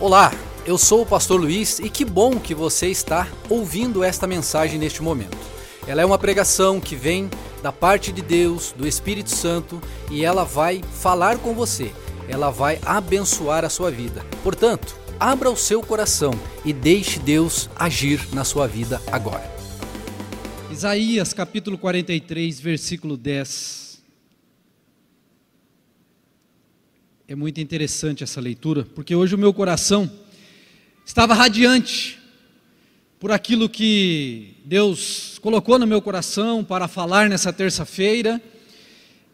Olá, eu sou o pastor Luiz e que bom que você está ouvindo esta mensagem neste momento. Ela é uma pregação que vem da parte de Deus, do Espírito Santo, e ela vai falar com você. Ela vai abençoar a sua vida. Portanto, abra o seu coração e deixe Deus agir na sua vida agora. Isaías capítulo 43, versículo 10. É muito interessante essa leitura, porque hoje o meu coração estava radiante por aquilo que Deus colocou no meu coração para falar nessa terça-feira.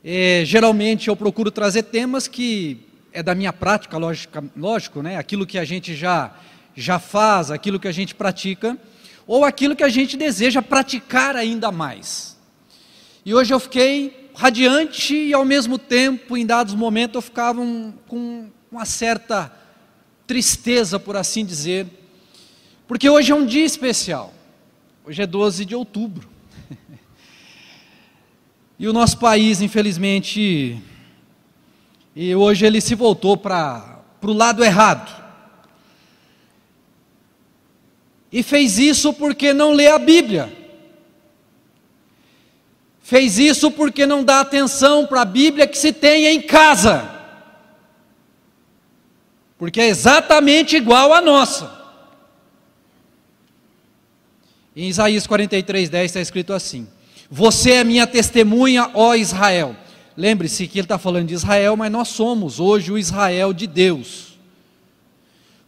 É, geralmente eu procuro trazer temas que é da minha prática, lógica, lógico, né? aquilo que a gente já, já faz, aquilo que a gente pratica, ou aquilo que a gente deseja praticar ainda mais. E hoje eu fiquei radiante e ao mesmo tempo, em dados momentos, eu ficava um, com uma certa tristeza, por assim dizer, porque hoje é um dia especial. Hoje é 12 de outubro. e o nosso país, infelizmente, e hoje ele se voltou para o lado errado. E fez isso porque não lê a Bíblia. Fez isso porque não dá atenção para a Bíblia que se tem em casa. Porque é exatamente igual à nossa. Em Isaías 43, 10 está escrito assim: Você é minha testemunha, ó Israel. Lembre-se que ele está falando de Israel, mas nós somos hoje o Israel de Deus.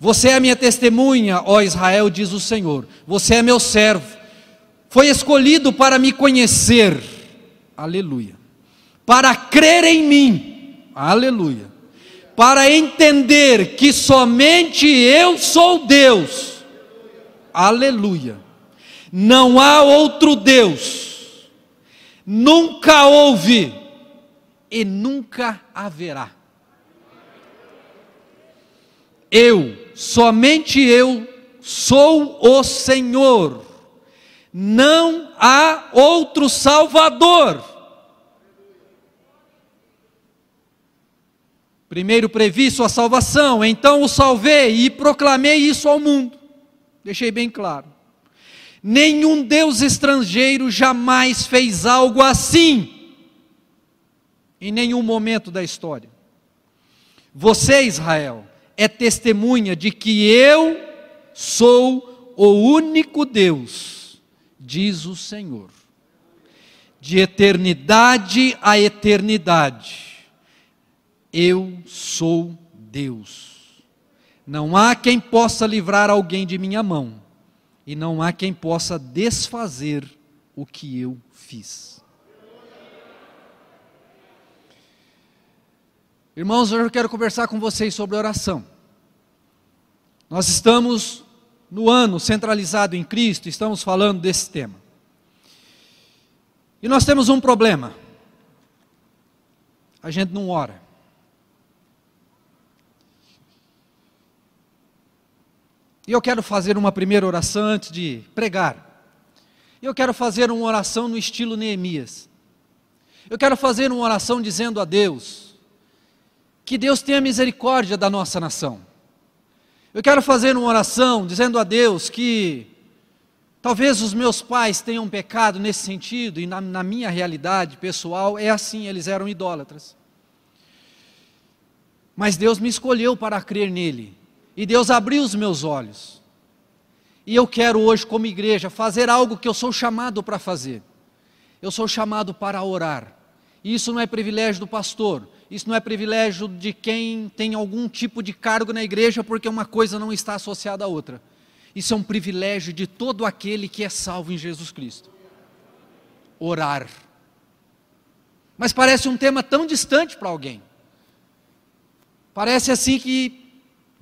Você é minha testemunha, ó Israel, diz o Senhor. Você é meu servo. Foi escolhido para me conhecer aleluia, para crer em mim, aleluia, para entender que somente eu sou Deus, aleluia, não há outro Deus, nunca houve e nunca haverá. Eu, somente eu, sou o Senhor não há outro Salvador. Primeiro previ sua salvação, então o salvei e proclamei isso ao mundo. Deixei bem claro. Nenhum Deus estrangeiro jamais fez algo assim, em nenhum momento da história. Você, Israel, é testemunha de que eu sou o único Deus diz o Senhor. De eternidade a eternidade, eu sou Deus. Não há quem possa livrar alguém de minha mão, e não há quem possa desfazer o que eu fiz. Irmãos, hoje eu quero conversar com vocês sobre oração. Nós estamos no ano centralizado em Cristo, estamos falando desse tema. E nós temos um problema. A gente não ora. E eu quero fazer uma primeira oração antes de pregar. Eu quero fazer uma oração no estilo Neemias. Eu quero fazer uma oração dizendo a Deus que Deus tenha misericórdia da nossa nação. Eu quero fazer uma oração dizendo a Deus que talvez os meus pais tenham pecado nesse sentido, e na, na minha realidade pessoal é assim, eles eram idólatras. Mas Deus me escolheu para crer nele, e Deus abriu os meus olhos. E eu quero hoje, como igreja, fazer algo que eu sou chamado para fazer. Eu sou chamado para orar. E isso não é privilégio do pastor, isso não é privilégio de quem tem algum tipo de cargo na igreja, porque uma coisa não está associada à outra. Isso é um privilégio de todo aquele que é salvo em Jesus Cristo. Orar. Mas parece um tema tão distante para alguém. Parece assim que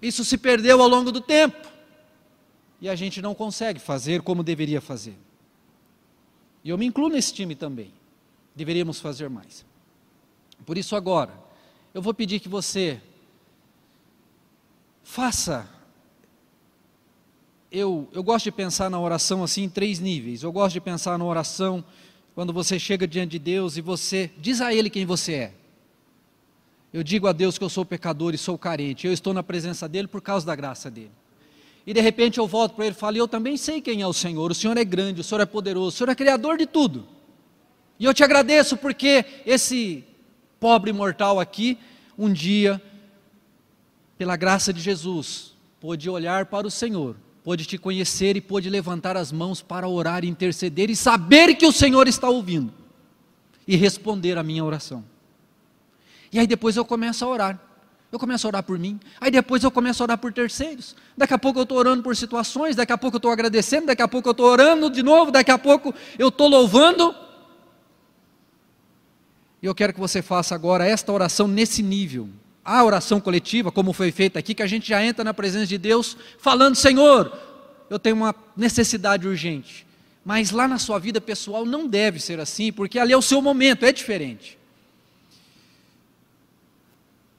isso se perdeu ao longo do tempo. E a gente não consegue fazer como deveria fazer. E eu me incluo nesse time também. Deveríamos fazer mais. Por isso, agora, eu vou pedir que você faça. Eu, eu gosto de pensar na oração assim em três níveis. Eu gosto de pensar na oração quando você chega diante de Deus e você diz a Ele quem você é. Eu digo a Deus que eu sou pecador e sou carente. Eu estou na presença dele por causa da graça dele. E de repente eu volto para ele e falo: Eu também sei quem é o Senhor. O Senhor é grande, o Senhor é poderoso, o Senhor é criador de tudo. E eu te agradeço porque esse pobre mortal aqui, um dia, pela graça de Jesus, pôde olhar para o Senhor, pôde te conhecer e pôde levantar as mãos para orar, interceder e saber que o Senhor está ouvindo e responder a minha oração. E aí depois eu começo a orar. Eu começo a orar por mim, aí depois eu começo a orar por terceiros. Daqui a pouco eu estou orando por situações, daqui a pouco eu estou agradecendo, daqui a pouco eu estou orando de novo, daqui a pouco eu estou louvando. E eu quero que você faça agora esta oração nesse nível. A oração coletiva, como foi feita aqui, que a gente já entra na presença de Deus falando: Senhor, eu tenho uma necessidade urgente. Mas lá na sua vida pessoal não deve ser assim, porque ali é o seu momento, é diferente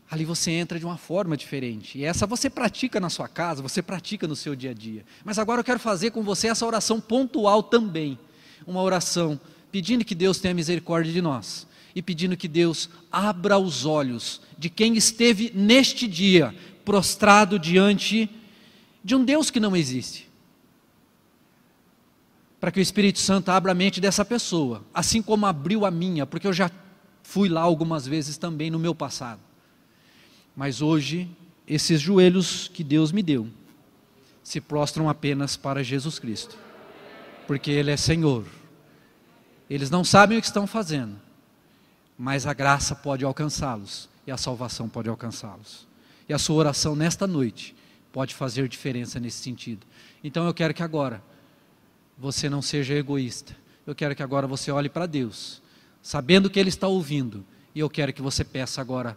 ali você entra de uma forma diferente. E essa você pratica na sua casa, você pratica no seu dia a dia. Mas agora eu quero fazer com você essa oração pontual também. Uma oração pedindo que Deus tenha misericórdia de nós e pedindo que Deus abra os olhos de quem esteve neste dia prostrado diante de um Deus que não existe. Para que o Espírito Santo abra a mente dessa pessoa, assim como abriu a minha, porque eu já fui lá algumas vezes também no meu passado. Mas hoje, esses joelhos que Deus me deu se prostram apenas para Jesus Cristo, porque Ele é Senhor. Eles não sabem o que estão fazendo, mas a graça pode alcançá-los e a salvação pode alcançá-los. E a sua oração nesta noite pode fazer diferença nesse sentido. Então eu quero que agora você não seja egoísta. Eu quero que agora você olhe para Deus, sabendo que Ele está ouvindo, e eu quero que você peça agora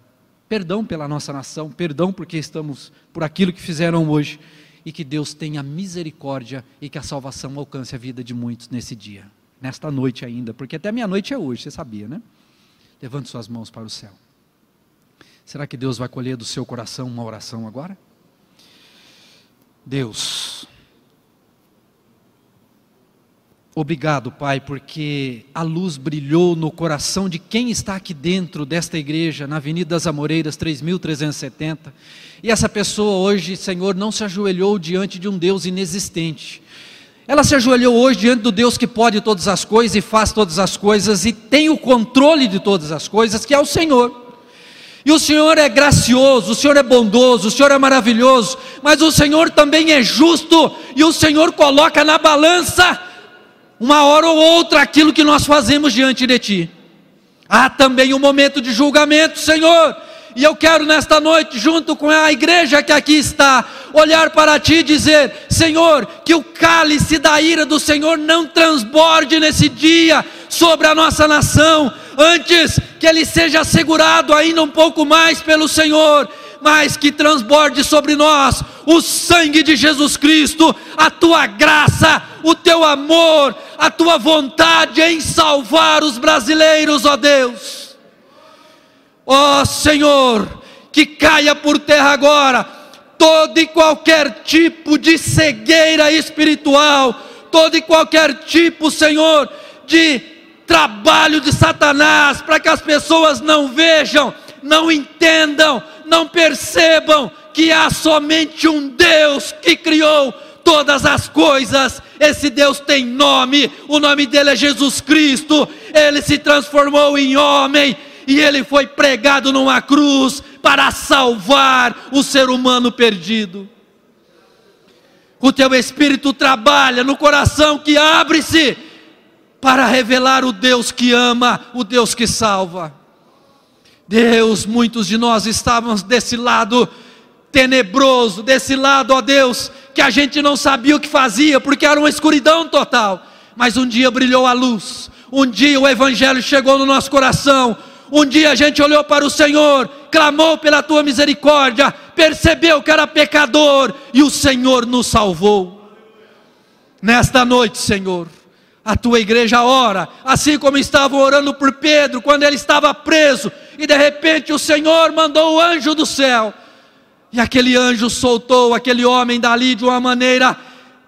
perdão pela nossa nação, perdão porque estamos por aquilo que fizeram hoje e que Deus tenha misericórdia e que a salvação alcance a vida de muitos nesse dia, nesta noite ainda, porque até meia-noite é hoje, você sabia, né? Levante suas mãos para o céu. Será que Deus vai colher do seu coração uma oração agora? Deus, Obrigado, Pai, porque a luz brilhou no coração de quem está aqui dentro desta igreja, na Avenida das Amoreiras 3370. E essa pessoa hoje, Senhor, não se ajoelhou diante de um Deus inexistente. Ela se ajoelhou hoje diante do Deus que pode todas as coisas e faz todas as coisas e tem o controle de todas as coisas, que é o Senhor. E o Senhor é gracioso, o Senhor é bondoso, o Senhor é maravilhoso, mas o Senhor também é justo e o Senhor coloca na balança uma hora ou outra aquilo que nós fazemos diante de Ti. Há também um momento de julgamento, Senhor. E eu quero nesta noite, junto com a igreja que aqui está, olhar para Ti e dizer: Senhor, que o cálice da ira do Senhor não transborde nesse dia sobre a nossa nação, antes que ele seja assegurado ainda um pouco mais pelo Senhor mas que transborde sobre nós o sangue de Jesus Cristo, a tua graça, o teu amor, a tua vontade em salvar os brasileiros, ó Deus. Ó Senhor, que caia por terra agora todo e qualquer tipo de cegueira espiritual, todo e qualquer tipo, Senhor, de trabalho de Satanás, para que as pessoas não vejam, não entendam, não percebam que há somente um Deus que criou todas as coisas. Esse Deus tem nome, o nome dele é Jesus Cristo. Ele se transformou em homem e ele foi pregado numa cruz para salvar o ser humano perdido. O teu espírito trabalha no coração que abre-se para revelar o Deus que ama, o Deus que salva. Deus, muitos de nós estávamos desse lado tenebroso, desse lado, ó Deus, que a gente não sabia o que fazia, porque era uma escuridão total. Mas um dia brilhou a luz, um dia o Evangelho chegou no nosso coração, um dia a gente olhou para o Senhor, clamou pela tua misericórdia, percebeu que era pecador e o Senhor nos salvou. Nesta noite, Senhor, a tua igreja ora, assim como estavam orando por Pedro quando ele estava preso, e de repente o Senhor mandou o anjo do céu, e aquele anjo soltou aquele homem dali de uma maneira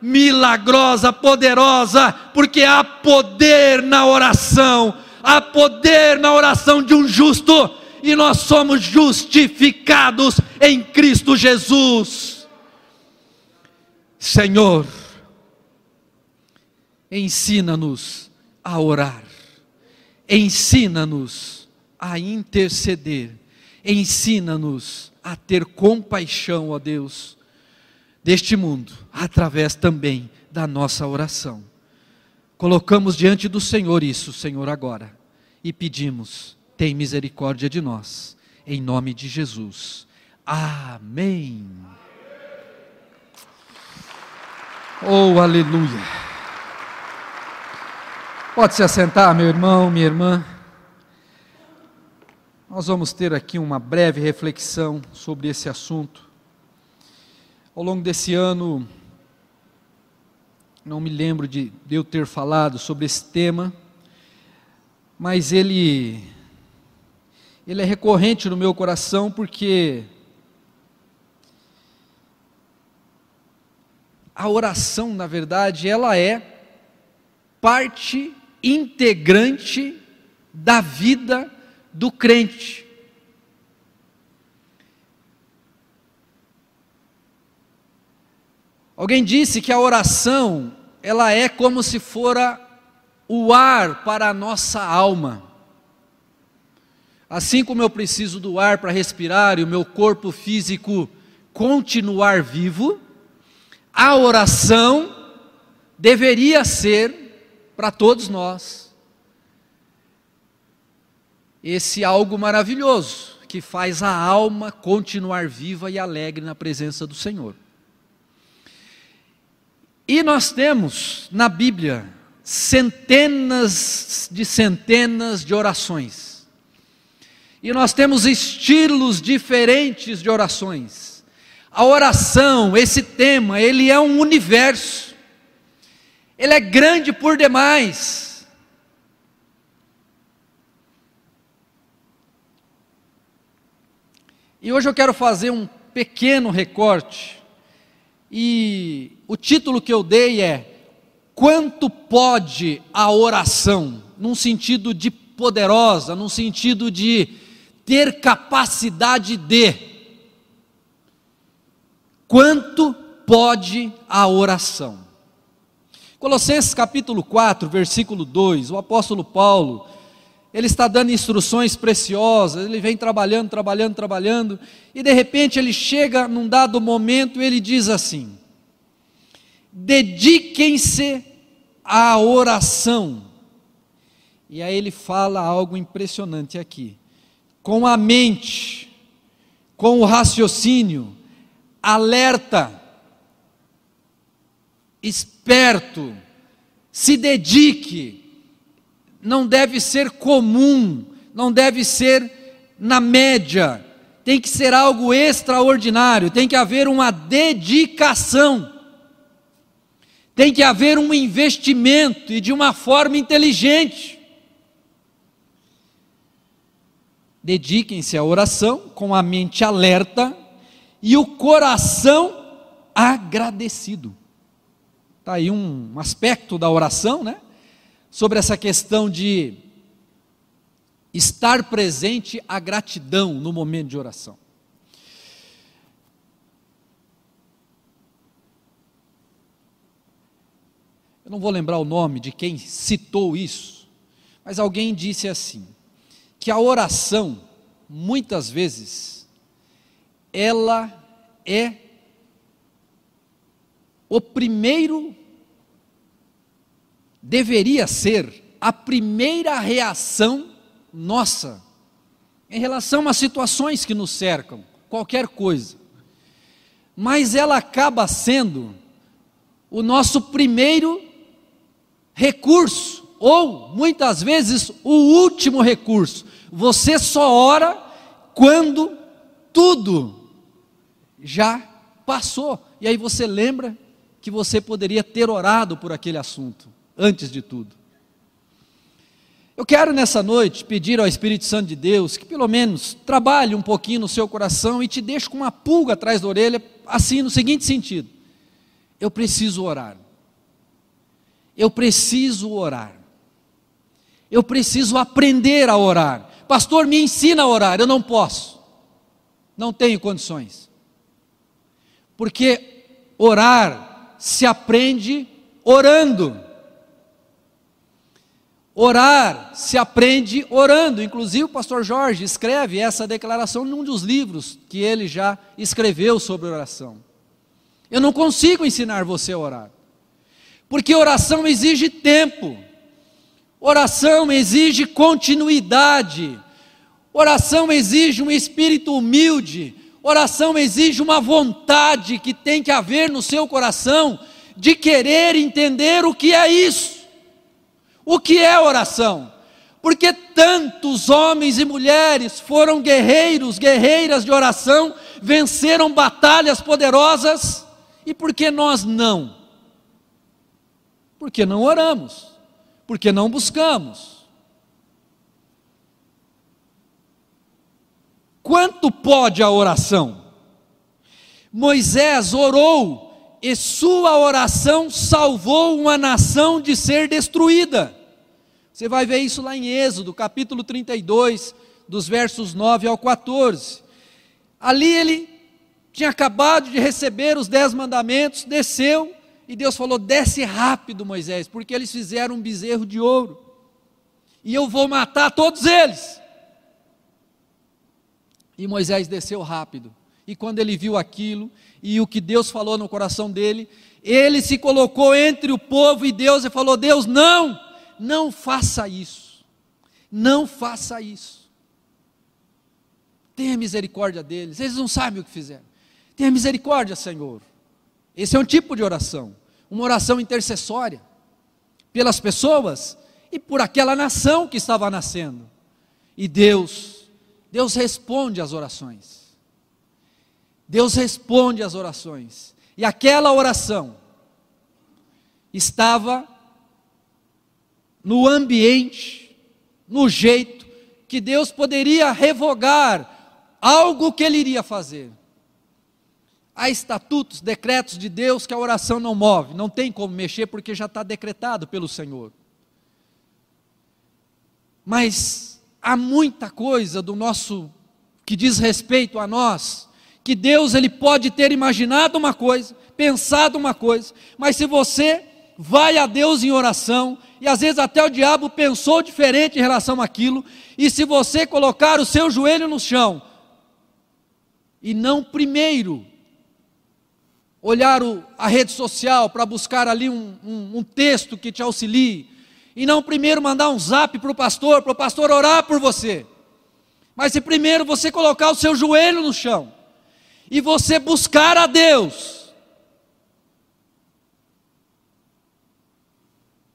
milagrosa, poderosa, porque há poder na oração, há poder na oração de um justo, e nós somos justificados em Cristo Jesus. Senhor, ensina-nos a orar, ensina-nos a interceder, ensina-nos a ter compaixão, ó Deus, deste mundo, através também da nossa oração. Colocamos diante do Senhor isso, Senhor, agora, e pedimos, tem misericórdia de nós, em nome de Jesus. Amém. Oh, aleluia. Pode se assentar, meu irmão, minha irmã. Nós vamos ter aqui uma breve reflexão sobre esse assunto. Ao longo desse ano, não me lembro de, eu ter falado sobre esse tema, mas ele, ele é recorrente no meu coração porque a oração, na verdade, ela é parte integrante da vida do crente. Alguém disse que a oração, ela é como se fora o ar para a nossa alma. Assim como eu preciso do ar para respirar e o meu corpo físico continuar vivo, a oração deveria ser para todos nós. Esse algo maravilhoso que faz a alma continuar viva e alegre na presença do Senhor. E nós temos na Bíblia centenas de centenas de orações. E nós temos estilos diferentes de orações. A oração, esse tema, ele é um universo ele é grande por demais. E hoje eu quero fazer um pequeno recorte. E o título que eu dei é Quanto pode a oração? Num sentido de poderosa, num sentido de ter capacidade de. Quanto pode a oração? Colossenses capítulo 4, versículo 2, o apóstolo Paulo, ele está dando instruções preciosas, ele vem trabalhando, trabalhando, trabalhando, e de repente ele chega num dado momento e ele diz assim: dediquem-se à oração. E aí ele fala algo impressionante aqui. Com a mente, com o raciocínio, alerta, esperto, se dedique. Não deve ser comum, não deve ser na média, tem que ser algo extraordinário, tem que haver uma dedicação, tem que haver um investimento e de uma forma inteligente. Dediquem-se à oração com a mente alerta e o coração agradecido. Está aí um aspecto da oração, né? Sobre essa questão de estar presente a gratidão no momento de oração. Eu não vou lembrar o nome de quem citou isso, mas alguém disse assim: que a oração, muitas vezes, ela é o primeiro deveria ser a primeira reação nossa em relação às situações que nos cercam, qualquer coisa. Mas ela acaba sendo o nosso primeiro recurso, ou muitas vezes o último recurso. Você só ora quando tudo já passou. E aí você lembra que você poderia ter orado por aquele assunto, antes de tudo. Eu quero nessa noite pedir ao Espírito Santo de Deus que pelo menos trabalhe um pouquinho no seu coração e te deixe com uma pulga atrás da orelha, assim no seguinte sentido: eu preciso orar. Eu preciso orar. Eu preciso aprender a orar, Pastor, me ensina a orar. Eu não posso. Não tenho condições. Porque orar se aprende orando. Orar se aprende orando. Inclusive, o pastor Jorge escreve essa declaração num dos livros que ele já escreveu sobre oração. Eu não consigo ensinar você a orar, porque oração exige tempo, oração exige continuidade, oração exige um espírito humilde, oração exige uma vontade que tem que haver no seu coração de querer entender o que é isso. O que é oração? Porque tantos homens e mulheres foram guerreiros, guerreiras de oração, venceram batalhas poderosas, e por que nós não? Porque não oramos, porque não buscamos. Quanto pode a oração? Moisés orou e sua oração salvou uma nação de ser destruída. Você vai ver isso lá em Êxodo, capítulo 32, dos versos 9 ao 14. Ali ele tinha acabado de receber os dez mandamentos, desceu, e Deus falou: desce rápido, Moisés, porque eles fizeram um bezerro de ouro, e eu vou matar todos eles. E Moisés desceu rápido. E quando ele viu aquilo e o que Deus falou no coração dele, ele se colocou entre o povo e Deus e falou: Deus, não, não faça isso, não faça isso. Tenha misericórdia deles, eles não sabem o que fizeram. Tenha misericórdia, Senhor. Esse é um tipo de oração, uma oração intercessória pelas pessoas e por aquela nação que estava nascendo. E Deus, Deus responde às orações. Deus responde às orações. E aquela oração estava no ambiente, no jeito que Deus poderia revogar algo que ele iria fazer. Há estatutos, decretos de Deus que a oração não move, não tem como mexer porque já está decretado pelo Senhor. Mas há muita coisa do nosso que diz respeito a nós que Deus ele pode ter imaginado uma coisa, pensado uma coisa, mas se você vai a Deus em oração, e às vezes até o diabo pensou diferente em relação àquilo, e se você colocar o seu joelho no chão, e não primeiro olhar o, a rede social para buscar ali um, um, um texto que te auxilie, e não primeiro mandar um zap para o pastor, para o pastor orar por você, mas se primeiro você colocar o seu joelho no chão, e você buscar a Deus,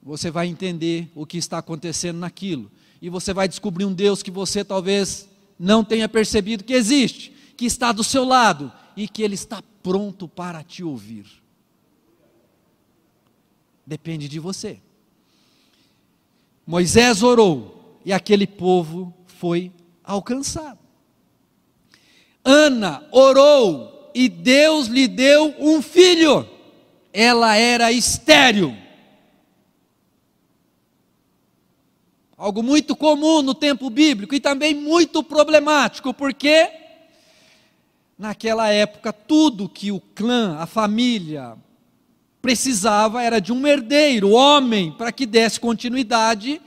você vai entender o que está acontecendo naquilo. E você vai descobrir um Deus que você talvez não tenha percebido que existe, que está do seu lado e que Ele está pronto para te ouvir. Depende de você. Moisés orou e aquele povo foi alcançado. Ana orou e Deus lhe deu um filho. Ela era estéril. Algo muito comum no tempo bíblico e também muito problemático, porque naquela época tudo que o clã, a família, precisava era de um herdeiro, homem, para que desse continuidade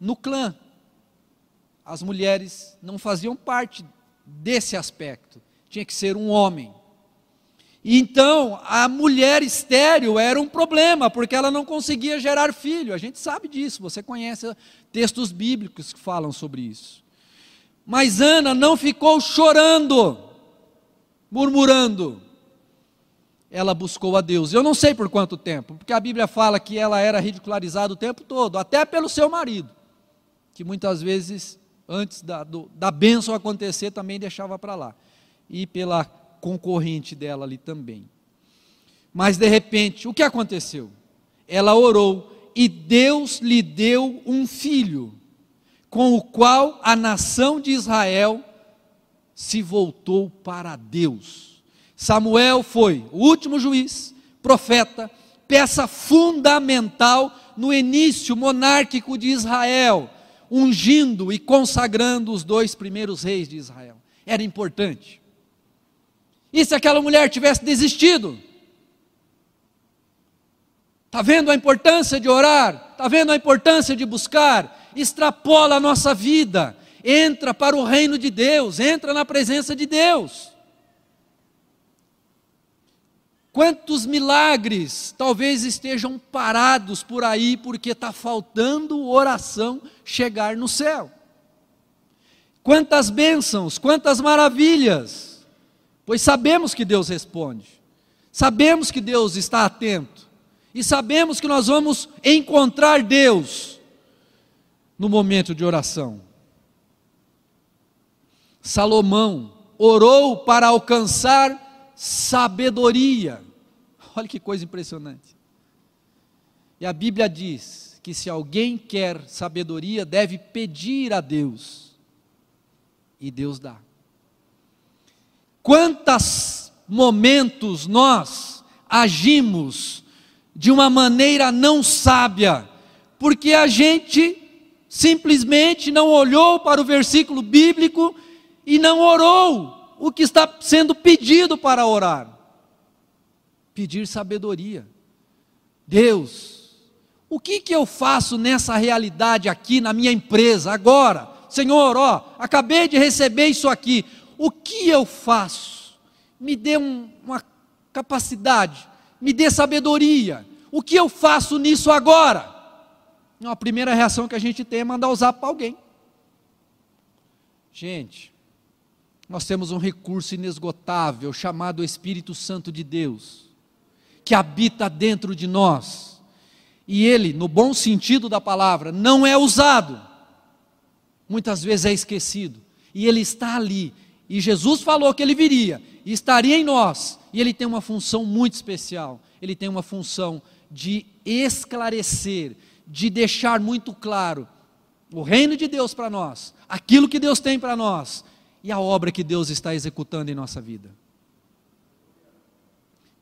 no clã. As mulheres não faziam parte desse aspecto. Tinha que ser um homem. Então, a mulher estéril era um problema, porque ela não conseguia gerar filho. A gente sabe disso, você conhece textos bíblicos que falam sobre isso. Mas Ana não ficou chorando, murmurando. Ela buscou a Deus. Eu não sei por quanto tempo, porque a Bíblia fala que ela era ridicularizada o tempo todo, até pelo seu marido, que muitas vezes antes da, do, da bênção acontecer, também deixava para lá. E pela concorrente dela ali também. Mas de repente, o que aconteceu? Ela orou e Deus lhe deu um filho, com o qual a nação de Israel se voltou para Deus. Samuel foi o último juiz, profeta, peça fundamental no início monárquico de Israel ungindo e consagrando os dois primeiros reis de Israel. Era importante. E se aquela mulher tivesse desistido? Está vendo a importância de orar? Está vendo a importância de buscar? Extrapola a nossa vida, entra para o reino de Deus, entra na presença de Deus. Quantos milagres talvez estejam parados por aí porque está faltando oração chegar no céu? Quantas bênçãos, quantas maravilhas, pois sabemos que Deus responde, sabemos que Deus está atento, e sabemos que nós vamos encontrar Deus no momento de oração. Salomão orou para alcançar sabedoria. Olha que coisa impressionante. E a Bíblia diz que se alguém quer sabedoria, deve pedir a Deus. E Deus dá. Quantos momentos nós agimos de uma maneira não sábia, porque a gente simplesmente não olhou para o versículo bíblico e não orou o que está sendo pedido para orar. Pedir sabedoria. Deus, o que, que eu faço nessa realidade aqui na minha empresa agora? Senhor, ó, acabei de receber isso aqui. O que eu faço? Me dê um, uma capacidade, me dê sabedoria. O que eu faço nisso agora? Não, a primeira reação que a gente tem é mandar zap para alguém. Gente, nós temos um recurso inesgotável chamado Espírito Santo de Deus, que habita dentro de nós. E ele, no bom sentido da palavra, não é usado, muitas vezes é esquecido. E ele está ali. E Jesus falou que ele viria e estaria em nós. E ele tem uma função muito especial. Ele tem uma função de esclarecer, de deixar muito claro o reino de Deus para nós, aquilo que Deus tem para nós e a obra que Deus está executando em nossa vida.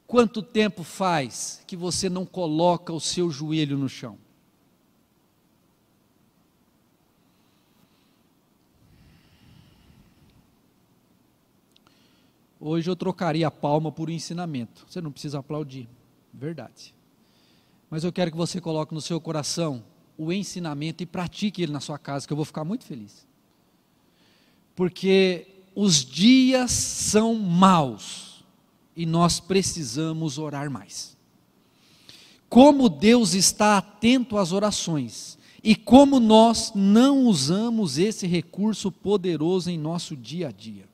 Quanto tempo faz que você não coloca o seu joelho no chão? Hoje eu trocaria a palma por um ensinamento. Você não precisa aplaudir, verdade. Mas eu quero que você coloque no seu coração o ensinamento e pratique ele na sua casa, que eu vou ficar muito feliz. Porque os dias são maus e nós precisamos orar mais. Como Deus está atento às orações e como nós não usamos esse recurso poderoso em nosso dia a dia.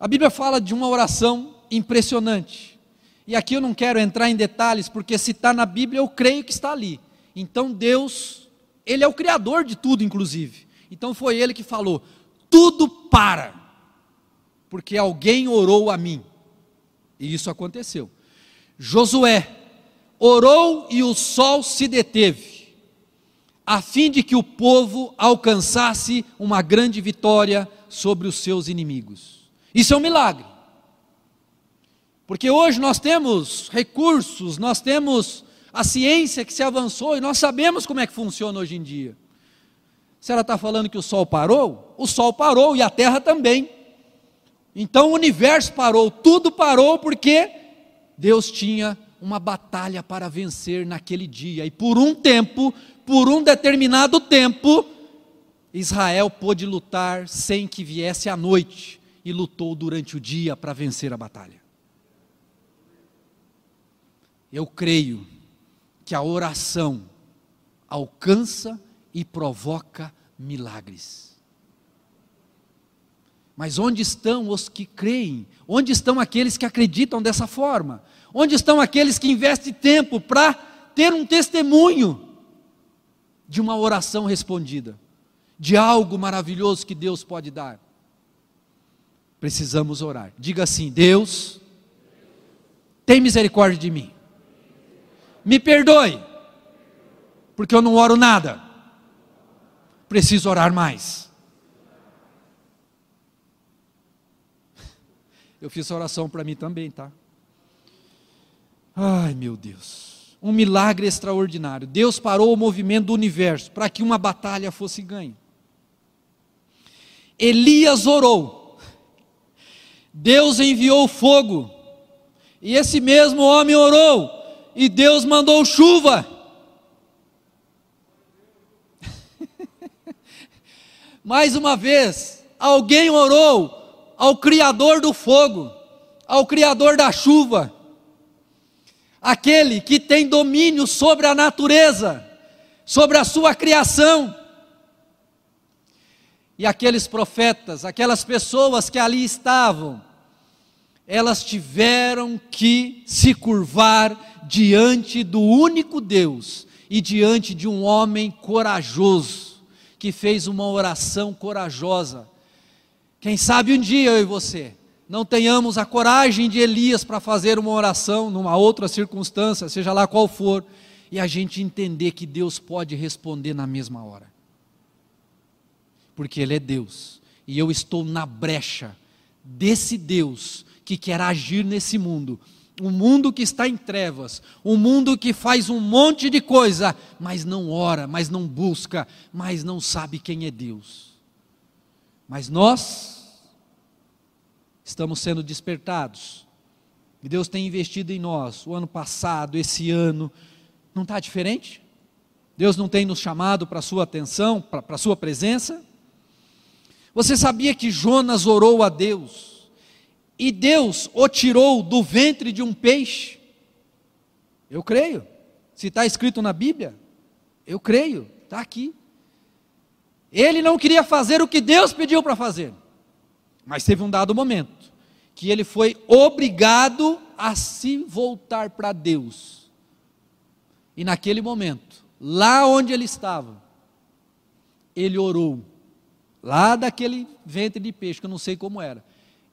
A Bíblia fala de uma oração impressionante. E aqui eu não quero entrar em detalhes, porque se está na Bíblia, eu creio que está ali. Então Deus, Ele é o Criador de tudo, inclusive. Então foi Ele que falou: tudo para, porque alguém orou a mim. E isso aconteceu. Josué orou e o sol se deteve, a fim de que o povo alcançasse uma grande vitória sobre os seus inimigos. Isso é um milagre. Porque hoje nós temos recursos, nós temos a ciência que se avançou e nós sabemos como é que funciona hoje em dia. Se ela está falando que o Sol parou, o Sol parou e a Terra também. Então o universo parou, tudo parou porque Deus tinha uma batalha para vencer naquele dia. E por um tempo, por um determinado tempo, Israel pôde lutar sem que viesse a noite e lutou durante o dia para vencer a batalha. Eu creio que a oração alcança e provoca milagres. Mas onde estão os que creem? Onde estão aqueles que acreditam dessa forma? Onde estão aqueles que investem tempo para ter um testemunho de uma oração respondida, de algo maravilhoso que Deus pode dar? Precisamos orar. Diga assim: Deus, tem misericórdia de mim. Me perdoe, porque eu não oro nada. Preciso orar mais. Eu fiz oração para mim também, tá? Ai, meu Deus. um milagre extraordinário. Deus parou o movimento do universo para que uma batalha fosse ganha. Elias orou. Deus enviou fogo. E esse mesmo homem orou. E Deus mandou chuva. Mais uma vez, alguém orou ao Criador do fogo, ao Criador da chuva, aquele que tem domínio sobre a natureza, sobre a sua criação. E aqueles profetas, aquelas pessoas que ali estavam, elas tiveram que se curvar diante do único Deus e diante de um homem corajoso que fez uma oração corajosa. Quem sabe um dia eu e você não tenhamos a coragem de Elias para fazer uma oração numa outra circunstância, seja lá qual for, e a gente entender que Deus pode responder na mesma hora. Porque Ele é Deus, e eu estou na brecha desse Deus que quer agir nesse mundo um mundo que está em trevas, um mundo que faz um monte de coisa, mas não ora, mas não busca, mas não sabe quem é Deus. Mas nós estamos sendo despertados. E Deus tem investido em nós. O ano passado, esse ano, não está diferente? Deus não tem nos chamado para a sua atenção, para a sua presença? Você sabia que Jonas orou a Deus? E Deus o tirou do ventre de um peixe. Eu creio. Se está escrito na Bíblia, eu creio, está aqui. Ele não queria fazer o que Deus pediu para fazer, mas teve um dado momento que ele foi obrigado a se voltar para Deus. E naquele momento, lá onde ele estava, ele orou, lá daquele ventre de peixe, que eu não sei como era.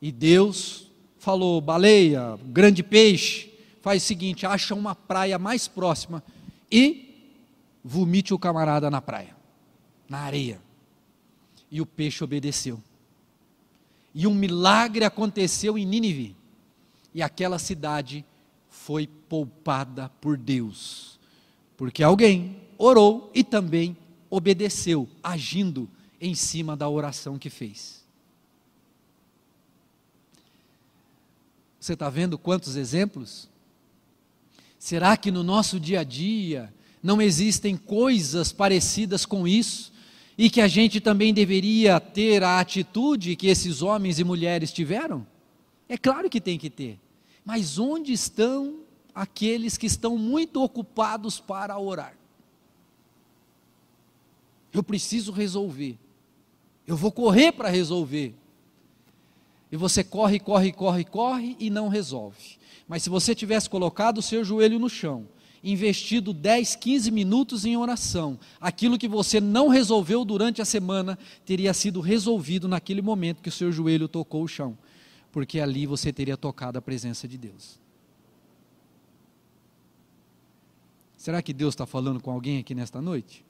E Deus falou: baleia, grande peixe, faz o seguinte: acha uma praia mais próxima e vomite o camarada na praia, na areia. E o peixe obedeceu. E um milagre aconteceu em Nínive. E aquela cidade foi poupada por Deus. Porque alguém orou e também obedeceu, agindo em cima da oração que fez. Você está vendo quantos exemplos? Será que no nosso dia a dia não existem coisas parecidas com isso? E que a gente também deveria ter a atitude que esses homens e mulheres tiveram? É claro que tem que ter. Mas onde estão aqueles que estão muito ocupados para orar? Eu preciso resolver. Eu vou correr para resolver. E você corre, corre, corre, corre e não resolve. Mas se você tivesse colocado o seu joelho no chão, investido 10, 15 minutos em oração, aquilo que você não resolveu durante a semana teria sido resolvido naquele momento que o seu joelho tocou o chão, porque ali você teria tocado a presença de Deus. Será que Deus está falando com alguém aqui nesta noite?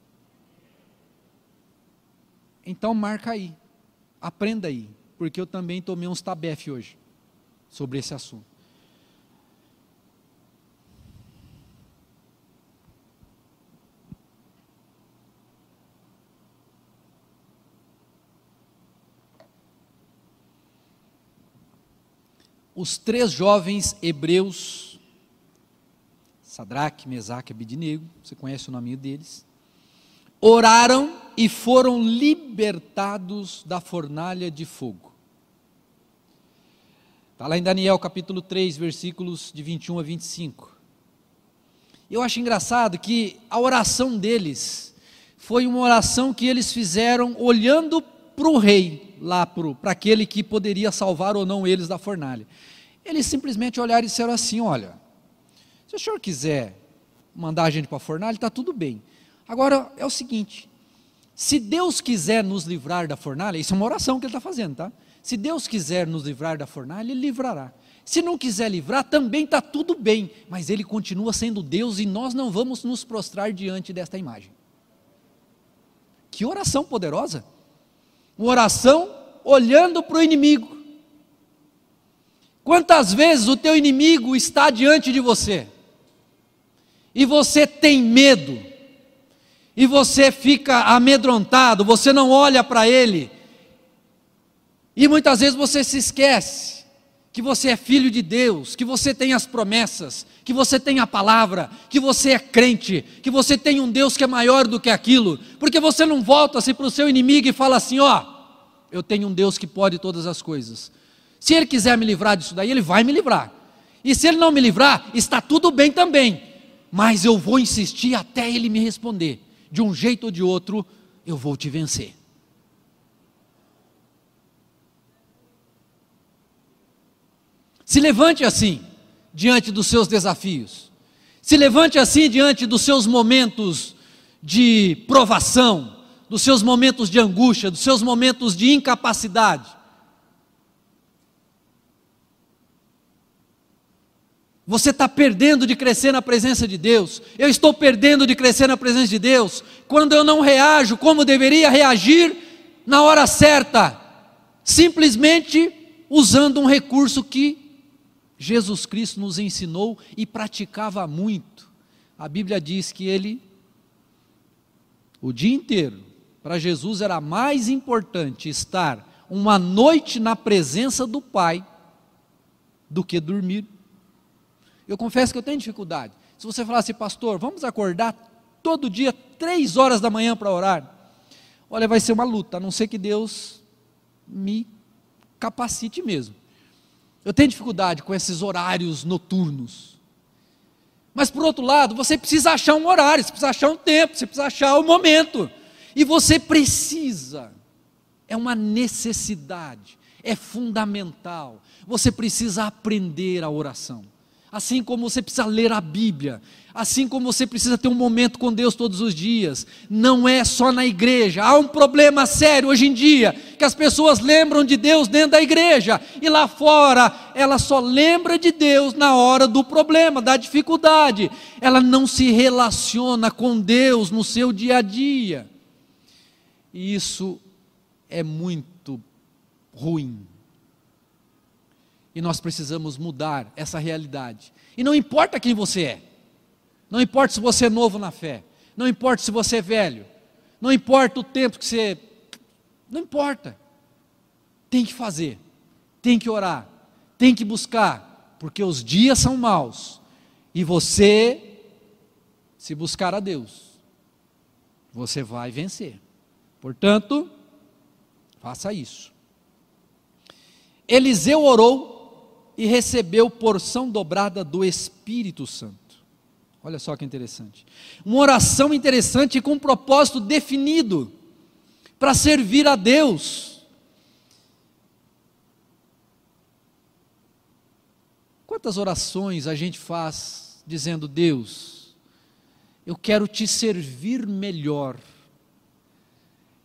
Então marca aí, aprenda aí porque eu também tomei uns tabef hoje sobre esse assunto. Os três jovens hebreus, Sadraque, Mesaque e Abidinego, você conhece o nome deles, oraram e foram libertados da fornalha de fogo. Está lá em Daniel capítulo 3, versículos de 21 a 25. Eu acho engraçado que a oração deles foi uma oração que eles fizeram olhando para o rei, lá para aquele que poderia salvar ou não eles da fornalha. Eles simplesmente olharam e disseram assim: Olha, se o senhor quiser mandar a gente para a fornalha, está tudo bem. Agora é o seguinte: se Deus quiser nos livrar da fornalha, isso é uma oração que ele está fazendo, tá? Se Deus quiser nos livrar da fornalha, Ele livrará. Se não quiser livrar, também está tudo bem, mas Ele continua sendo Deus e nós não vamos nos prostrar diante desta imagem. Que oração poderosa! Uma oração olhando para o inimigo. Quantas vezes o teu inimigo está diante de você? e você tem medo, e você fica amedrontado, você não olha para ele, e muitas vezes você se esquece que você é filho de Deus, que você tem as promessas, que você tem a palavra, que você é crente, que você tem um Deus que é maior do que aquilo, porque você não volta-se para o seu inimigo e fala assim: ó, eu tenho um Deus que pode todas as coisas. Se ele quiser me livrar disso daí, ele vai me livrar. E se ele não me livrar, está tudo bem também. Mas eu vou insistir até ele me responder. De um jeito ou de outro, eu vou te vencer. Se levante assim, diante dos seus desafios. Se levante assim diante dos seus momentos de provação, dos seus momentos de angústia, dos seus momentos de incapacidade. Você está perdendo de crescer na presença de Deus. Eu estou perdendo de crescer na presença de Deus quando eu não reajo como deveria reagir na hora certa, simplesmente usando um recurso que Jesus Cristo nos ensinou e praticava muito. A Bíblia diz que ele, o dia inteiro, para Jesus era mais importante estar uma noite na presença do Pai do que dormir. Eu confesso que eu tenho dificuldade. Se você falasse, pastor, vamos acordar todo dia, três horas da manhã para orar, olha, vai ser uma luta, a não ser que Deus me capacite mesmo. Eu tenho dificuldade com esses horários noturnos. Mas por outro lado, você precisa achar um horário, você precisa achar um tempo, você precisa achar o um momento. E você precisa, é uma necessidade, é fundamental. Você precisa aprender a oração assim como você precisa ler a Bíblia, assim como você precisa ter um momento com Deus todos os dias. Não é só na igreja. Há um problema sério hoje em dia, que as pessoas lembram de Deus dentro da igreja e lá fora ela só lembra de Deus na hora do problema, da dificuldade. Ela não se relaciona com Deus no seu dia a dia. E isso é muito ruim. E nós precisamos mudar essa realidade. E não importa quem você é, não importa se você é novo na fé, não importa se você é velho, não importa o tempo que você. Não importa. Tem que fazer, tem que orar, tem que buscar, porque os dias são maus. E você, se buscar a Deus, você vai vencer. Portanto, faça isso. Eliseu orou e recebeu porção dobrada do Espírito Santo. Olha só que interessante. Uma oração interessante com um propósito definido para servir a Deus. Quantas orações a gente faz dizendo: Deus, eu quero te servir melhor,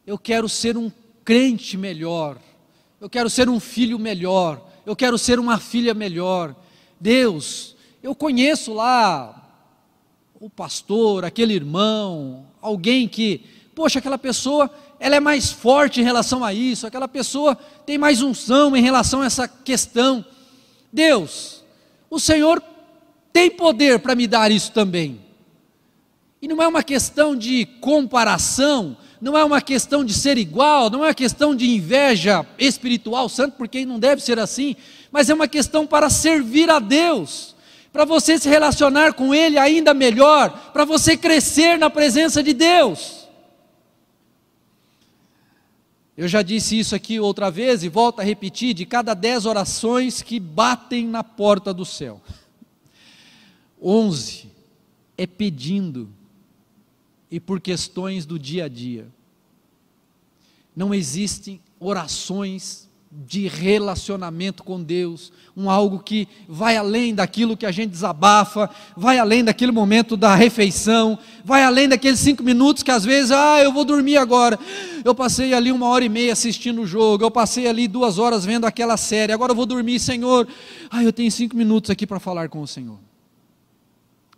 eu quero ser um crente melhor, eu quero ser um filho melhor, eu quero ser uma filha melhor. Deus, eu conheço lá o pastor, aquele irmão, alguém que, poxa, aquela pessoa, ela é mais forte em relação a isso, aquela pessoa tem mais unção em relação a essa questão. Deus, o Senhor tem poder para me dar isso também. E não é uma questão de comparação, não é uma questão de ser igual, não é uma questão de inveja espiritual, santo, porque não deve ser assim, mas é uma questão para servir a Deus, para você se relacionar com Ele ainda melhor, para você crescer na presença de Deus. Eu já disse isso aqui outra vez e volto a repetir: de cada dez orações que batem na porta do céu, onze é pedindo e por questões do dia a dia. Não existem orações de relacionamento com Deus, um algo que vai além daquilo que a gente desabafa, vai além daquele momento da refeição, vai além daqueles cinco minutos que às vezes, ah, eu vou dormir agora. Eu passei ali uma hora e meia assistindo o jogo, eu passei ali duas horas vendo aquela série, agora eu vou dormir, Senhor. Ah, eu tenho cinco minutos aqui para falar com o Senhor.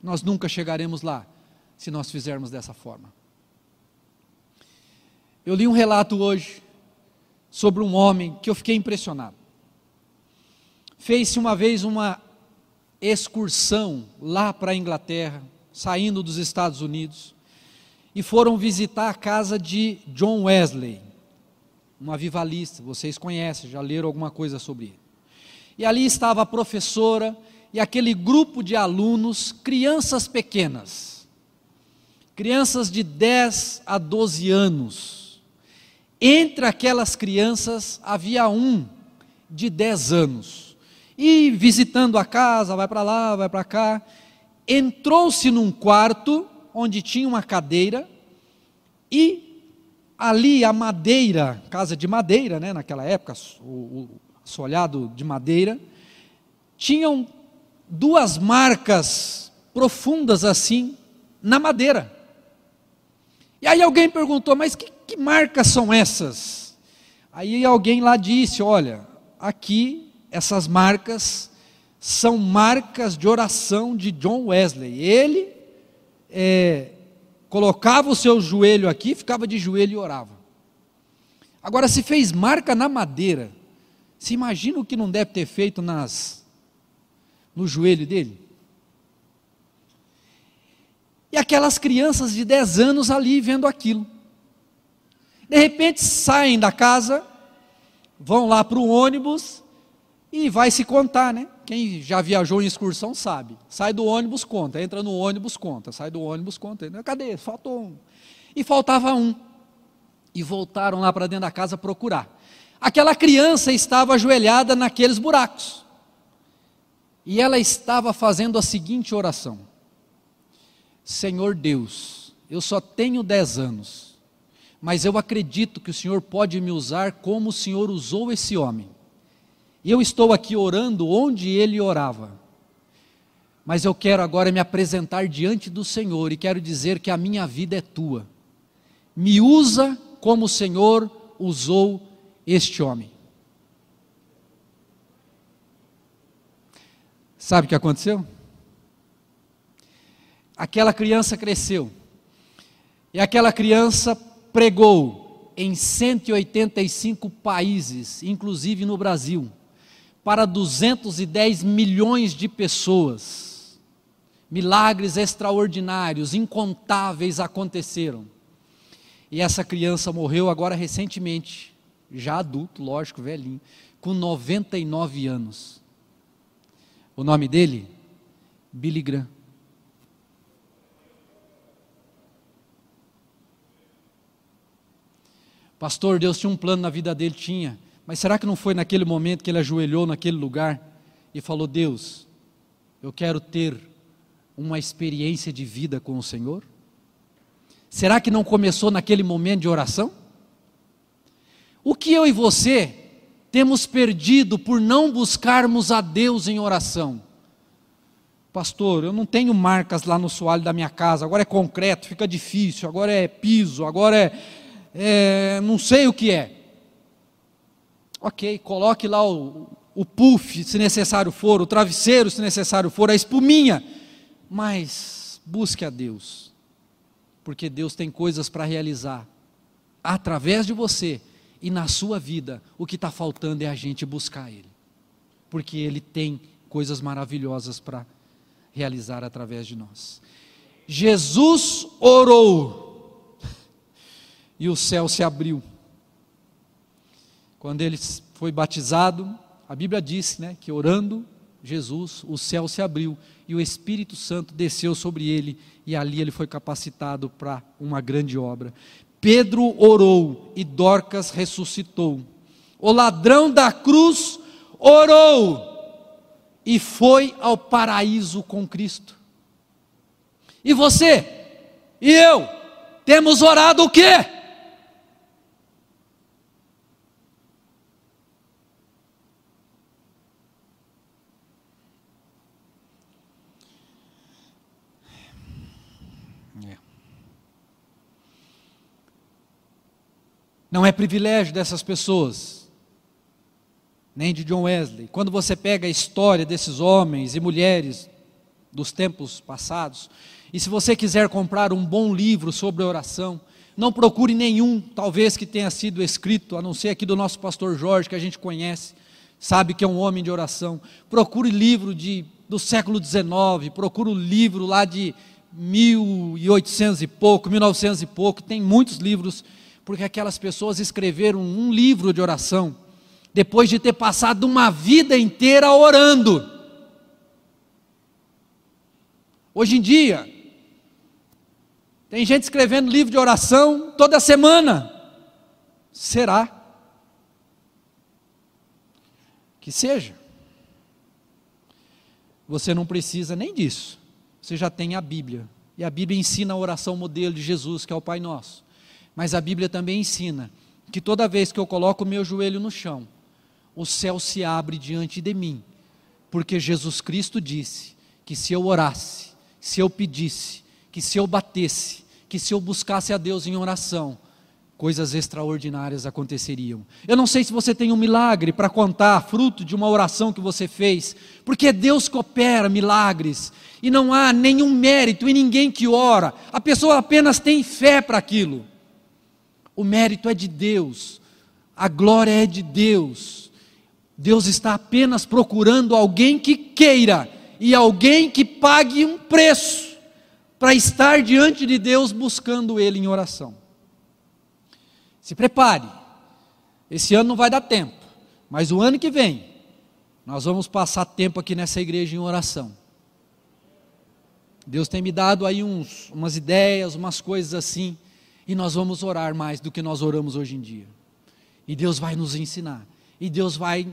Nós nunca chegaremos lá se nós fizermos dessa forma. Eu li um relato hoje sobre um homem que eu fiquei impressionado. Fez-se uma vez uma excursão lá para a Inglaterra, saindo dos Estados Unidos, e foram visitar a casa de John Wesley, um avivalista, vocês conhecem, já leram alguma coisa sobre ele. E ali estava a professora e aquele grupo de alunos, crianças pequenas, crianças de 10 a 12 anos. Entre aquelas crianças havia um de 10 anos. E visitando a casa, vai para lá, vai para cá, entrou-se num quarto onde tinha uma cadeira e ali a madeira, casa de madeira, né, naquela época, o, o assolhado de madeira, tinham duas marcas profundas assim na madeira. E aí alguém perguntou, mas que, que marcas são essas? Aí alguém lá disse: olha, aqui essas marcas são marcas de oração de John Wesley. Ele é, colocava o seu joelho aqui, ficava de joelho e orava. Agora, se fez marca na madeira, se imagina o que não deve ter feito nas no joelho dele. E aquelas crianças de 10 anos ali vendo aquilo. De repente saem da casa, vão lá para o ônibus e vai se contar, né? Quem já viajou em excursão sabe. Sai do ônibus, conta. Entra no ônibus, conta. Sai do ônibus, conta. Cadê? Faltou um. E faltava um. E voltaram lá para dentro da casa procurar. Aquela criança estava ajoelhada naqueles buracos. E ela estava fazendo a seguinte oração: Senhor Deus, eu só tenho dez anos, mas eu acredito que o Senhor pode me usar como o Senhor usou esse homem. E eu estou aqui orando onde ele orava. Mas eu quero agora me apresentar diante do Senhor e quero dizer que a minha vida é tua. Me usa como o Senhor usou este homem. Sabe o que aconteceu? Aquela criança cresceu. E aquela criança pregou em 185 países, inclusive no Brasil, para 210 milhões de pessoas. Milagres extraordinários, incontáveis aconteceram. E essa criança morreu agora recentemente, já adulto, lógico, velhinho, com 99 anos. O nome dele? Billy Graham. Pastor, Deus tinha um plano na vida dele, tinha. Mas será que não foi naquele momento que ele ajoelhou naquele lugar e falou: Deus, eu quero ter uma experiência de vida com o Senhor? Será que não começou naquele momento de oração? O que eu e você temos perdido por não buscarmos a Deus em oração. Pastor, eu não tenho marcas lá no soalho da minha casa, agora é concreto, fica difícil, agora é piso, agora é, é não sei o que é. Ok, coloque lá o, o puff, se necessário for, o travesseiro, se necessário for, a espuminha, mas busque a Deus, porque Deus tem coisas para realizar através de você e na sua vida, o que está faltando é a gente buscar Ele. Porque Ele tem coisas maravilhosas para realizar através de nós. Jesus orou e o céu se abriu. Quando ele foi batizado, a Bíblia diz né, que orando, Jesus, o céu se abriu e o Espírito Santo desceu sobre ele e ali ele foi capacitado para uma grande obra. Pedro orou e Dorcas ressuscitou. O ladrão da cruz orou e foi ao paraíso com Cristo. E você e eu temos orado o quê? Não é privilégio dessas pessoas, nem de John Wesley. Quando você pega a história desses homens e mulheres dos tempos passados, e se você quiser comprar um bom livro sobre oração, não procure nenhum, talvez que tenha sido escrito, a não ser aqui do nosso pastor Jorge, que a gente conhece, sabe que é um homem de oração. Procure livro de, do século XIX, procure o livro lá de 1800 e pouco, 1900 e pouco, tem muitos livros, porque aquelas pessoas escreveram um livro de oração, depois de ter passado uma vida inteira orando. Hoje em dia, tem gente escrevendo livro de oração toda semana. Será? Que seja. Você não precisa nem disso. Você já tem a Bíblia. E a Bíblia ensina a oração modelo de Jesus, que é o Pai Nosso. Mas a Bíblia também ensina que toda vez que eu coloco o meu joelho no chão, o céu se abre diante de mim. Porque Jesus Cristo disse que se eu orasse, se eu pedisse, que se eu batesse, que se eu buscasse a Deus em oração, coisas extraordinárias aconteceriam. Eu não sei se você tem um milagre para contar, fruto de uma oração que você fez, porque é Deus que opera milagres, e não há nenhum mérito em ninguém que ora, a pessoa apenas tem fé para aquilo. O mérito é de Deus, a glória é de Deus. Deus está apenas procurando alguém que queira e alguém que pague um preço para estar diante de Deus buscando Ele em oração. Se prepare. Esse ano não vai dar tempo, mas o ano que vem, nós vamos passar tempo aqui nessa igreja em oração. Deus tem me dado aí uns, umas ideias, umas coisas assim, e nós vamos orar mais do que nós oramos hoje em dia. E Deus vai nos ensinar, e Deus vai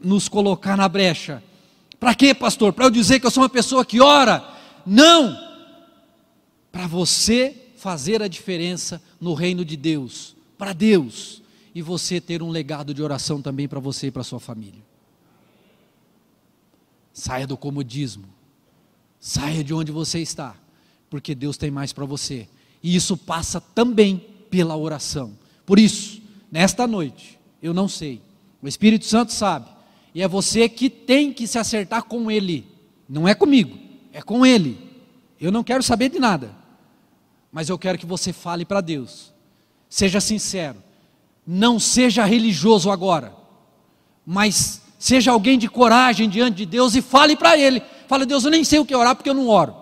nos colocar na brecha. Para quê, pastor? Para eu dizer que eu sou uma pessoa que ora? Não! Para você fazer a diferença no reino de Deus para Deus e você ter um legado de oração também para você e para sua família. Saia do comodismo. Saia de onde você está, porque Deus tem mais para você. E isso passa também pela oração. Por isso, nesta noite, eu não sei, o Espírito Santo sabe, e é você que tem que se acertar com Ele, não é comigo, é com Ele. Eu não quero saber de nada, mas eu quero que você fale para Deus Seja sincero. Não seja religioso agora, mas seja alguém de coragem diante de Deus e fale para Ele. Fala, Deus, eu nem sei o que orar porque eu não oro.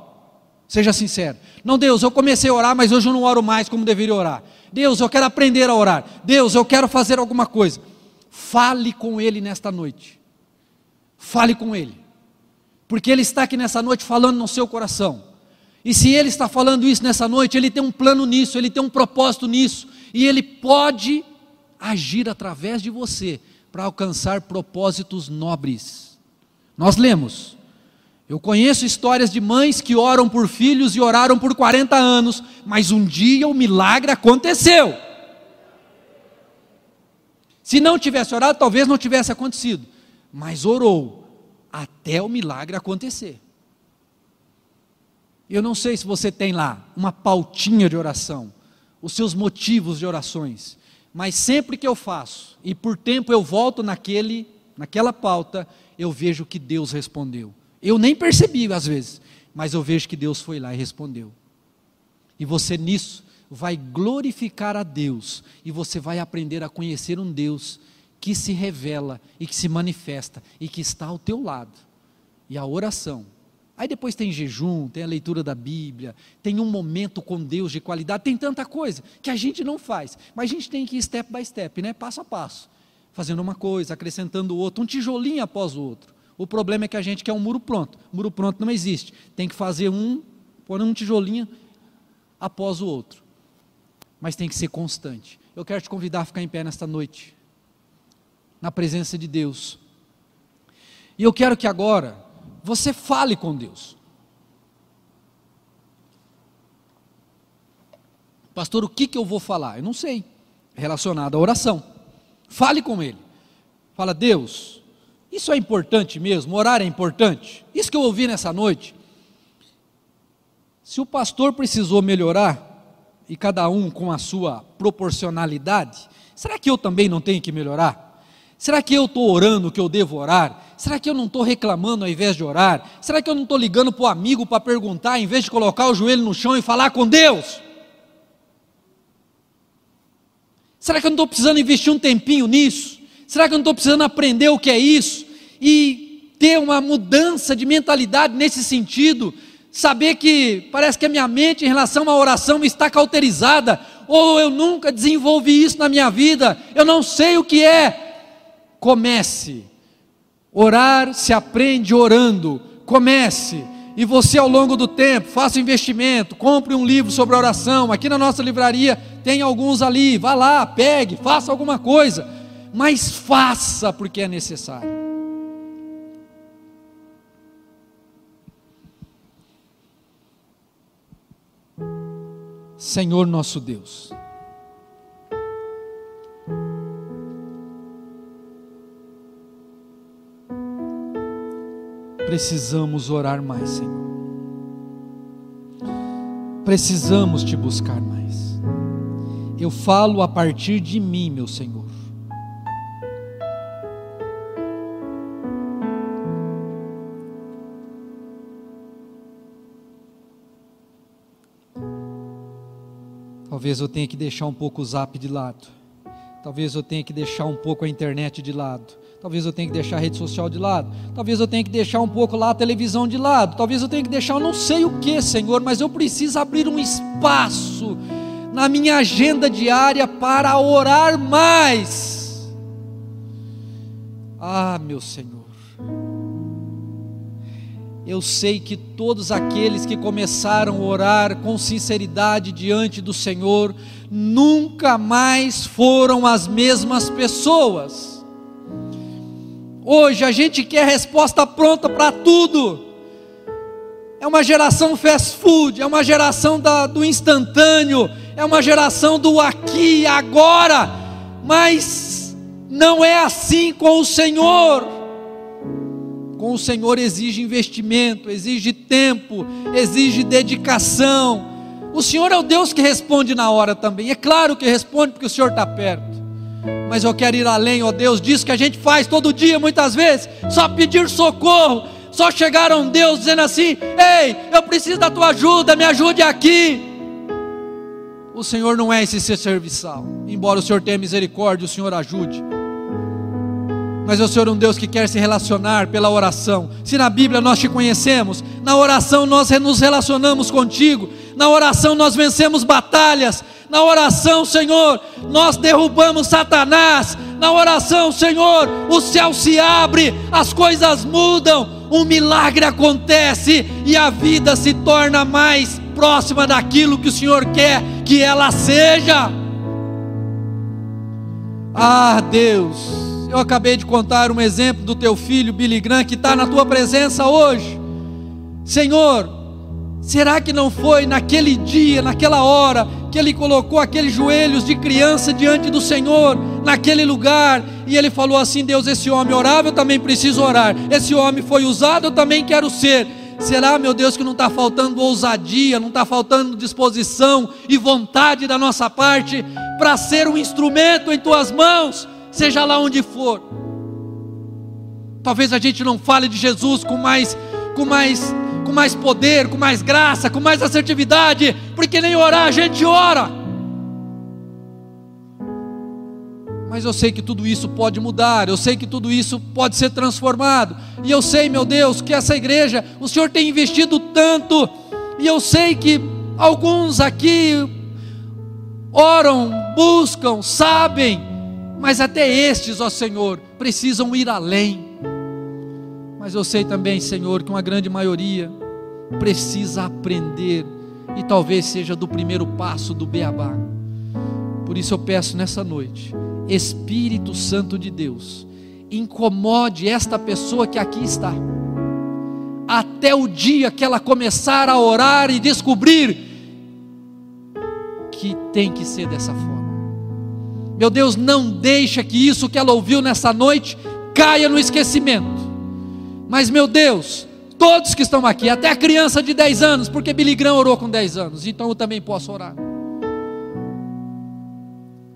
Seja sincero. Não, Deus, eu comecei a orar, mas hoje eu não oro mais como deveria orar. Deus, eu quero aprender a orar. Deus, eu quero fazer alguma coisa. Fale com Ele nesta noite. Fale com Ele. Porque Ele está aqui nessa noite falando no seu coração. E se Ele está falando isso nessa noite, Ele tem um plano nisso, Ele tem um propósito nisso e Ele pode agir através de você para alcançar propósitos nobres. Nós lemos. Eu conheço histórias de mães que oram por filhos e oraram por 40 anos, mas um dia o milagre aconteceu. Se não tivesse orado, talvez não tivesse acontecido, mas orou até o milagre acontecer. Eu não sei se você tem lá uma pautinha de oração, os seus motivos de orações. Mas sempre que eu faço, e por tempo eu volto naquele, naquela pauta, eu vejo que Deus respondeu. Eu nem percebi às vezes, mas eu vejo que Deus foi lá e respondeu. E você nisso vai glorificar a Deus, e você vai aprender a conhecer um Deus que se revela e que se manifesta e que está ao teu lado. E a oração Aí depois tem jejum, tem a leitura da Bíblia, tem um momento com Deus de qualidade, tem tanta coisa que a gente não faz, mas a gente tem que ir step by step, né? passo a passo, fazendo uma coisa, acrescentando outra, um tijolinho após o outro. O problema é que a gente quer um muro pronto. muro pronto não existe. Tem que fazer um, pôr um tijolinho após o outro. Mas tem que ser constante. Eu quero te convidar a ficar em pé nesta noite, na presença de Deus. E eu quero que agora você fale com Deus. Pastor, o que, que eu vou falar? Eu não sei. É relacionado à oração. Fale com Ele. Fala, Deus, isso é importante mesmo? Orar é importante? Isso que eu ouvi nessa noite. Se o pastor precisou melhorar, e cada um com a sua proporcionalidade, será que eu também não tenho que melhorar? Será que eu estou orando o que eu devo orar? Será que eu não estou reclamando ao invés de orar? Será que eu não estou ligando para o amigo para perguntar, em vez de colocar o joelho no chão e falar com Deus? Será que eu não estou precisando investir um tempinho nisso? Será que eu não estou precisando aprender o que é isso? E ter uma mudança de mentalidade nesse sentido? saber que parece que a minha mente em relação à oração está cauterizada, ou eu nunca desenvolvi isso na minha vida, eu não sei o que é. Comece. Orar se aprende orando. Comece. E você, ao longo do tempo, faça um investimento, compre um livro sobre oração. Aqui na nossa livraria tem alguns ali. Vá lá, pegue, faça alguma coisa. Mas faça porque é necessário. Senhor nosso Deus. Precisamos orar mais, Senhor. Precisamos te buscar mais. Eu falo a partir de mim, meu Senhor. Talvez eu tenha que deixar um pouco o zap de lado. Talvez eu tenha que deixar um pouco a internet de lado. Talvez eu tenha que deixar a rede social de lado. Talvez eu tenha que deixar um pouco lá a televisão de lado. Talvez eu tenha que deixar eu não sei o que, Senhor, mas eu preciso abrir um espaço na minha agenda diária para orar mais. Ah, meu Senhor. Eu sei que todos aqueles que começaram a orar com sinceridade diante do Senhor, nunca mais foram as mesmas pessoas. Hoje a gente quer resposta pronta para tudo. É uma geração fast food, é uma geração da, do instantâneo, é uma geração do aqui e agora, mas não é assim com o Senhor com o Senhor exige investimento, exige tempo, exige dedicação. O Senhor é o Deus que responde na hora também. É claro que responde porque o Senhor está perto. Mas eu quero ir além, ó Deus, disso que a gente faz todo dia, muitas vezes, só pedir socorro, só chegar a um Deus dizendo assim: Ei, eu preciso da tua ajuda, me ajude aqui. O Senhor não é esse ser serviçal, embora o Senhor tenha misericórdia, o Senhor ajude mas o Senhor é um Deus que quer se relacionar pela oração. Se na Bíblia nós te conhecemos, na oração nós nos relacionamos contigo, na oração nós vencemos batalhas, na oração, Senhor, nós derrubamos Satanás, na oração, Senhor, o céu se abre, as coisas mudam, um milagre acontece e a vida se torna mais próxima daquilo que o Senhor quer que ela seja. Ah, Deus eu acabei de contar um exemplo do teu filho Billy Graham que está na tua presença hoje. Senhor, será que não foi naquele dia, naquela hora, que ele colocou aqueles joelhos de criança diante do Senhor, naquele lugar, e ele falou assim: Deus, esse homem orava, eu também preciso orar. Esse homem foi usado, eu também quero ser. Será, meu Deus, que não está faltando ousadia, não está faltando disposição e vontade da nossa parte para ser um instrumento em tuas mãos? Seja lá onde for. Talvez a gente não fale de Jesus com mais, com mais, com mais poder, com mais graça, com mais assertividade, porque nem orar a gente ora. Mas eu sei que tudo isso pode mudar, eu sei que tudo isso pode ser transformado. E eu sei, meu Deus, que essa igreja, o Senhor tem investido tanto, e eu sei que alguns aqui oram, buscam, sabem, mas até estes, ó Senhor, precisam ir além. Mas eu sei também, Senhor, que uma grande maioria precisa aprender e talvez seja do primeiro passo do beabá. Por isso eu peço nessa noite, Espírito Santo de Deus, incomode esta pessoa que aqui está, até o dia que ela começar a orar e descobrir que tem que ser dessa forma. Meu Deus, não deixa que isso que ela ouviu nessa noite caia no esquecimento. Mas, meu Deus, todos que estão aqui, até a criança de 10 anos, porque Billy Graham orou com 10 anos, então eu também posso orar.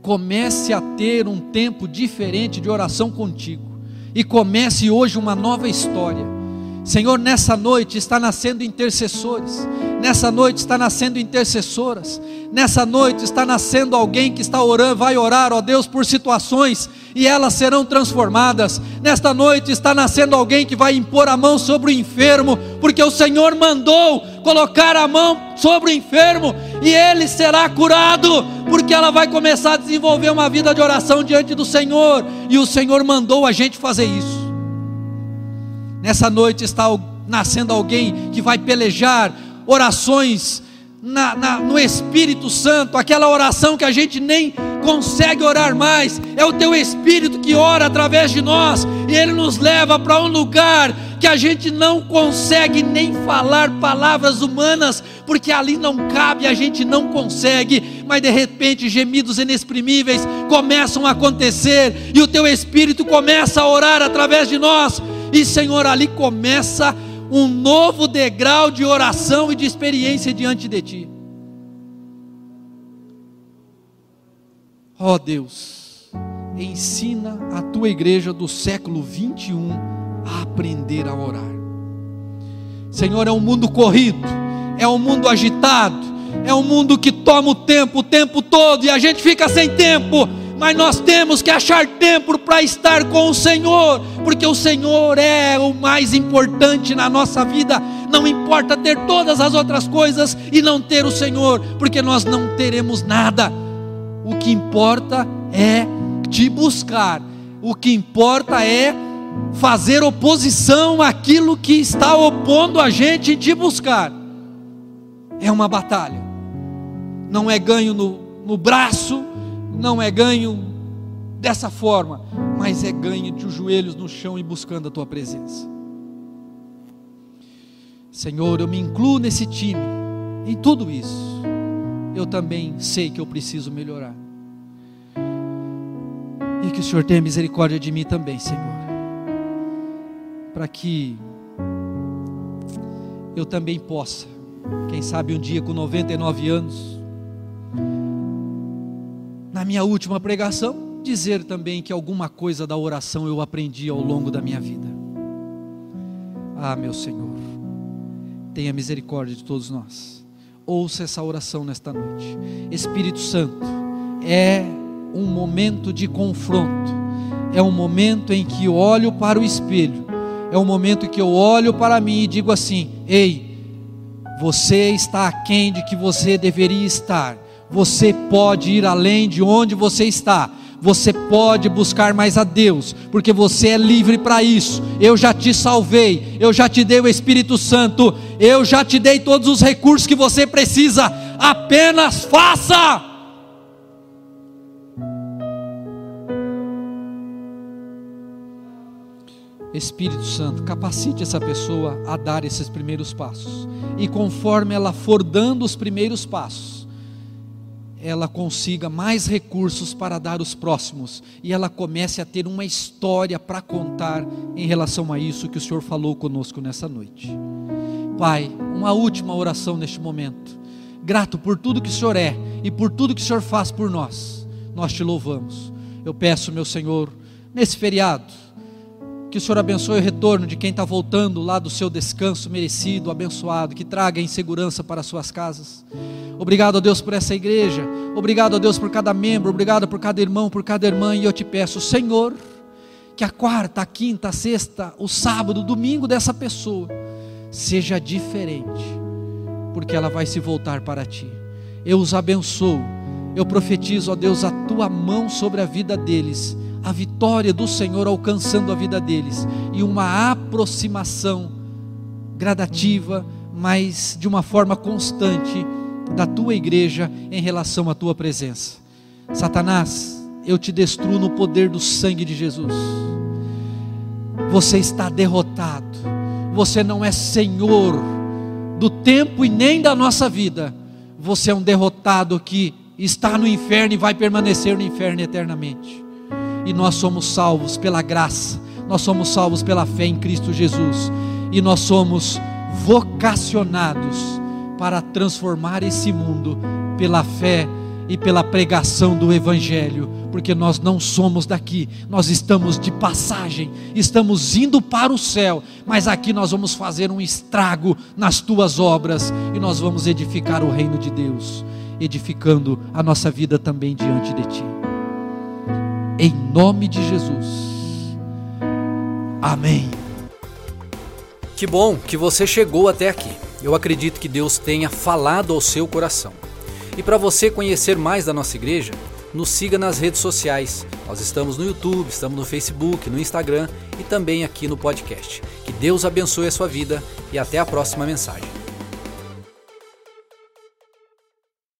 Comece a ter um tempo diferente de oração contigo. E comece hoje uma nova história. Senhor, nessa noite está nascendo intercessores, nessa noite está nascendo intercessoras, nessa noite está nascendo alguém que está orando, vai orar, ó Deus, por situações e elas serão transformadas. Nesta noite está nascendo alguém que vai impor a mão sobre o enfermo, porque o Senhor mandou colocar a mão sobre o enfermo e ele será curado, porque ela vai começar a desenvolver uma vida de oração diante do Senhor, e o Senhor mandou a gente fazer isso. Nessa noite está nascendo alguém que vai pelejar orações na, na, no Espírito Santo, aquela oração que a gente nem consegue orar mais, é o Teu Espírito que ora através de nós, e Ele nos leva para um lugar que a gente não consegue nem falar palavras humanas, porque ali não cabe, a gente não consegue, mas de repente gemidos inexprimíveis começam a acontecer, e o Teu Espírito começa a orar através de nós, e Senhor, ali começa um novo degrau de oração e de experiência diante de Ti. Ó oh Deus, ensina a tua igreja do século 21 a aprender a orar. Senhor, é um mundo corrido, é um mundo agitado, é um mundo que toma o tempo o tempo todo e a gente fica sem tempo mas nós temos que achar tempo para estar com o Senhor, porque o Senhor é o mais importante na nossa vida. Não importa ter todas as outras coisas e não ter o Senhor, porque nós não teremos nada. O que importa é te buscar, o que importa é fazer oposição àquilo que está opondo a gente e te buscar. É uma batalha, não é ganho no, no braço, não é ganho dessa forma, mas é ganho de os joelhos no chão e buscando a tua presença. Senhor, eu me incluo nesse time, em tudo isso. Eu também sei que eu preciso melhorar. E que o Senhor tenha misericórdia de mim também, Senhor. Para que eu também possa, quem sabe um dia com 99 anos, na minha última pregação, dizer também que alguma coisa da oração eu aprendi ao longo da minha vida. Ah, meu Senhor, tenha misericórdia de todos nós. Ouça essa oração nesta noite. Espírito Santo, é um momento de confronto, é um momento em que olho para o espelho, é um momento que eu olho para mim e digo assim: ei, você está aquém de que você deveria estar você pode ir além de onde você está. Você pode buscar mais a Deus, porque você é livre para isso. Eu já te salvei, eu já te dei o Espírito Santo, eu já te dei todos os recursos que você precisa. Apenas faça. Espírito Santo, capacite essa pessoa a dar esses primeiros passos. E conforme ela for dando os primeiros passos, ela consiga mais recursos para dar os próximos e ela comece a ter uma história para contar em relação a isso que o Senhor falou conosco nessa noite. Pai, uma última oração neste momento. Grato por tudo que o Senhor é e por tudo que o Senhor faz por nós. Nós te louvamos. Eu peço, meu Senhor, nesse feriado, que o Senhor abençoe o retorno de quem está voltando lá do seu descanso merecido, abençoado, que traga em segurança para suas casas. Obrigado a Deus por essa igreja, obrigado a Deus por cada membro, obrigado por cada irmão, por cada irmã, e eu te peço, Senhor, que a quarta, a quinta, a sexta, o sábado, o domingo dessa pessoa seja diferente, porque ela vai se voltar para ti. Eu os abençoo, eu profetizo, a Deus, a tua mão sobre a vida deles a vitória do Senhor alcançando a vida deles e uma aproximação gradativa, mas de uma forma constante da tua igreja em relação à tua presença. Satanás, eu te destruo no poder do sangue de Jesus. Você está derrotado. Você não é senhor do tempo e nem da nossa vida. Você é um derrotado que está no inferno e vai permanecer no inferno eternamente e nós somos salvos pela graça, nós somos salvos pela fé em Cristo Jesus, e nós somos vocacionados para transformar esse mundo pela fé e pela pregação do Evangelho, porque nós não somos daqui, nós estamos de passagem, estamos indo para o céu, mas aqui nós vamos fazer um estrago nas tuas obras e nós vamos edificar o reino de Deus, edificando a nossa vida também diante de ti. Em nome de Jesus. Amém. Que bom que você chegou até aqui. Eu acredito que Deus tenha falado ao seu coração. E para você conhecer mais da nossa igreja, nos siga nas redes sociais. Nós estamos no YouTube, estamos no Facebook, no Instagram e também aqui no podcast. Que Deus abençoe a sua vida e até a próxima mensagem.